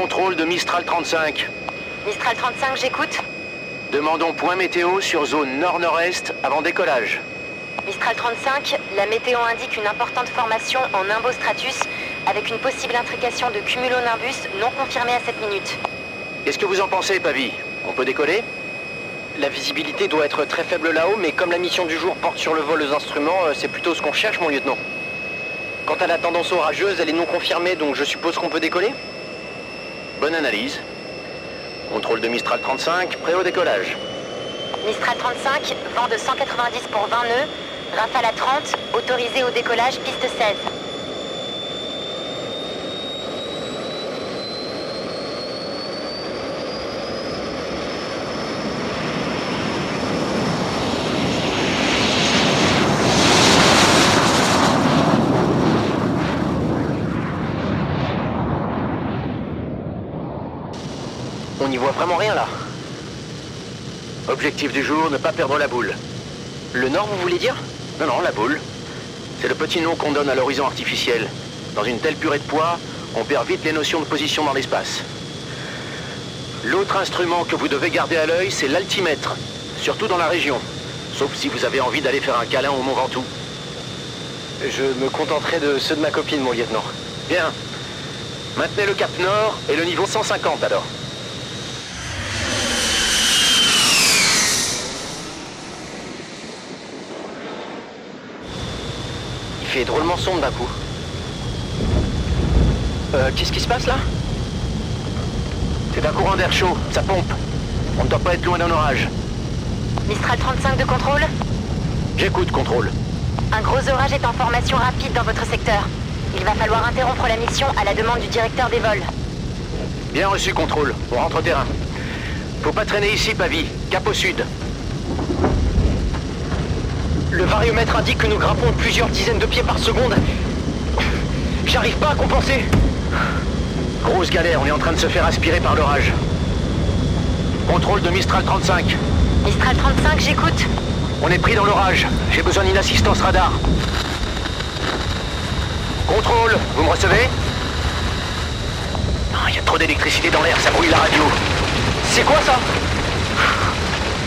Contrôle de Mistral 35. Mistral 35, j'écoute. Demandons point météo sur zone nord-nord-est avant décollage. Mistral 35, la météo indique une importante formation en nimbostratus avec une possible intrication de cumulonimbus non confirmée à cette minute. Qu'est-ce que vous en pensez, Pavi? On peut décoller? La visibilité doit être très faible là-haut, mais comme la mission du jour porte sur le vol aux instruments, euh, c'est plutôt ce qu'on cherche, mon lieutenant. Quant à la tendance orageuse, elle est non confirmée, donc je suppose qu'on peut décoller? Bonne analyse. Contrôle de Mistral 35, prêt au décollage. Mistral 35, vent de 190 pour 20 nœuds, rafale à 30, autorisé au décollage, piste 16. On n'y voit vraiment rien là. Objectif du jour, ne pas perdre la boule. Le nord, vous voulez dire? Non, non, la boule. C'est le petit nom qu'on donne à l'horizon artificiel. Dans une telle purée de poids, on perd vite les notions de position dans l'espace. L'autre instrument que vous devez garder à l'œil, c'est l'altimètre, surtout dans la région. Sauf si vous avez envie d'aller faire un câlin au Mont Ventoux. Je me contenterai de ceux de ma copine, mon lieutenant. Bien. Maintenez le cap nord et le niveau 150 alors. Fait drôlement sombre d'un coup. Euh, qu'est-ce qui se passe là? C'est un courant d'air chaud, ça pompe. On ne doit pas être loin d'un orage. Mistral 35 de contrôle? J'écoute, contrôle. Un gros orage est en formation rapide dans votre secteur. Il va falloir interrompre la mission à la demande du directeur des vols. Bien reçu, contrôle. On rentre au terrain. Faut pas traîner ici, Pavi. Cap au sud. Le variomètre indique que nous grimpons plusieurs dizaines de pieds par seconde. J'arrive pas à compenser. Grosse galère, on est en train de se faire aspirer par l'orage. Contrôle de Mistral 35. Mistral 35, j'écoute. On est pris dans l'orage. J'ai besoin d'une assistance radar. Contrôle, vous me recevez? Ah, Il y a trop d'électricité dans l'air, ça brouille la radio. C'est quoi ça?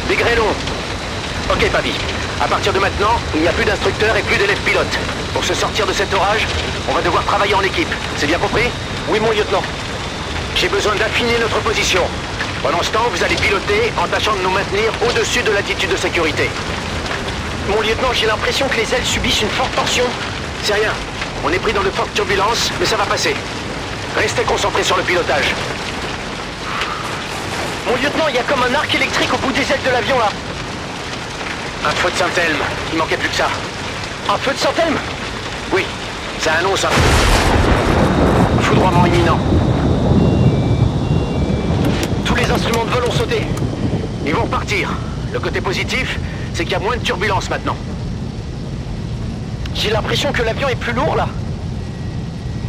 Des grêlons. Ok, Pavi. À partir de maintenant, il n'y a plus d'instructeurs et plus d'élèves pilotes. Pour se sortir de cet orage, on va devoir travailler en équipe. C'est bien compris? Oui, mon lieutenant. J'ai besoin d'affiner notre position. Pendant ce temps, vous allez piloter en tâchant de nous maintenir au-dessus de l'attitude de sécurité. Mon lieutenant, j'ai l'impression que les ailes subissent une forte tension. C'est rien. On est pris dans de fortes turbulences, mais ça va passer. Restez concentrés sur le pilotage. Mon lieutenant, il y a comme un arc électrique au bout des ailes de l'avion là. Un feu de Saint-Elme. Il manquait plus que ça. Un feu de Saint-Elme? Oui, ça annonce un foudroiement imminent. Tous les instruments de vol ont sauté. Ils vont repartir. Le côté positif, c'est qu'il y a moins de turbulences maintenant. J'ai l'impression que l'avion est plus lourd là.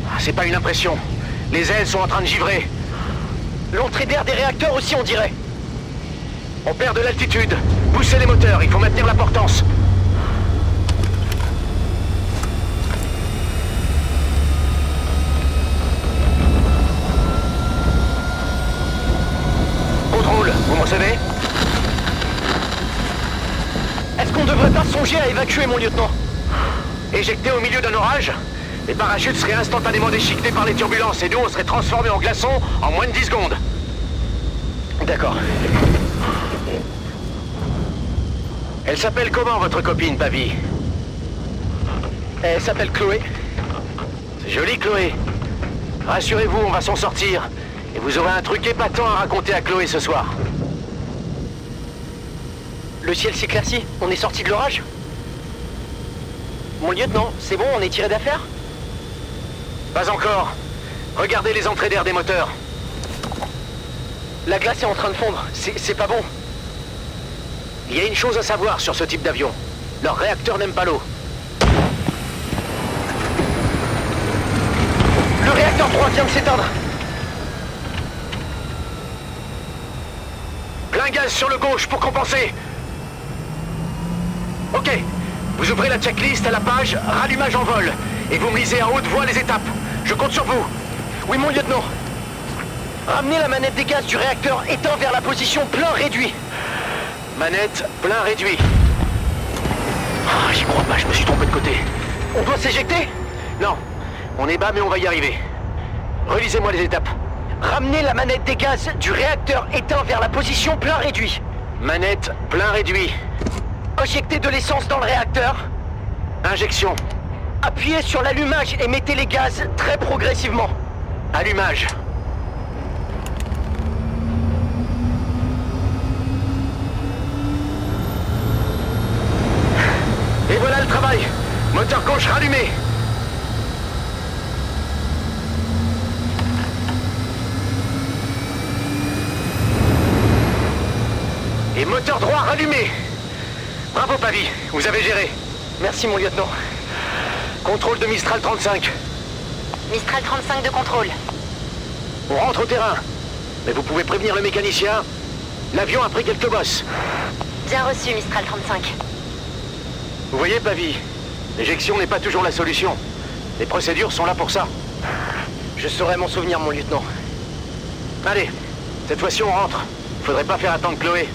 Ah, C'est pas une impression. Les ailes sont en train de givrer. L'entrée d'air des réacteurs aussi, on dirait. On perd de l'altitude. Poussez les moteurs, il faut maintenir la portance. Contrôle, vous me recevez Est-ce qu'on devrait pas songer à évacuer, mon lieutenant Éjecté au milieu d'un orage Les parachutes seraient instantanément déchiquetés par les turbulences et nous, on serait transformés en glaçons en moins de 10 secondes. D'accord. Elle s'appelle comment, votre copine, Pavi Elle s'appelle Chloé. C'est joli, Chloé. Rassurez-vous, on va s'en sortir. Et vous aurez un truc épatant à raconter à Chloé ce soir. Le ciel s'éclaircit. On est sorti de l'orage Mon lieutenant, c'est bon, on est tiré d'affaire Pas encore. Regardez les entrées d'air des moteurs. La glace est en train de fondre. C'est pas bon. Il y a une chose à savoir sur ce type d'avion. Leur réacteur n'aime pas l'eau. Le réacteur 3 vient de s'éteindre. Plein gaz sur le gauche pour compenser. Ok. Vous ouvrez la checklist à la page Rallumage en vol. Et vous me lisez à haute voix les étapes. Je compte sur vous. Oui, mon lieutenant. Ramenez la manette des gaz du réacteur étant vers la position plein réduit. Manette, plein réduit. J'y crois pas, je me suis trompé de côté. On doit s'éjecter? Non, on est bas mais on va y arriver. Relisez-moi les étapes. Ramenez la manette des gaz du réacteur éteint vers la position plein réduit. Manette, plein réduit. Injectez de l'essence dans le réacteur. Injection. Appuyez sur l'allumage et mettez les gaz très progressivement. Allumage. Et voilà le travail. Moteur gauche rallumé. Et moteur droit rallumé. Bravo Pavi, vous avez géré. Merci mon lieutenant. Contrôle de Mistral 35. Mistral 35 de contrôle. On rentre au terrain. Mais vous pouvez prévenir le mécanicien. L'avion a pris quelques bosses. Bien reçu, Mistral 35. Vous voyez, Pavi, l'éjection n'est pas toujours la solution. Les procédures sont là pour ça. Je saurai m'en souvenir, mon lieutenant. Allez, cette fois-ci on rentre. Faudrait pas faire attendre Chloé.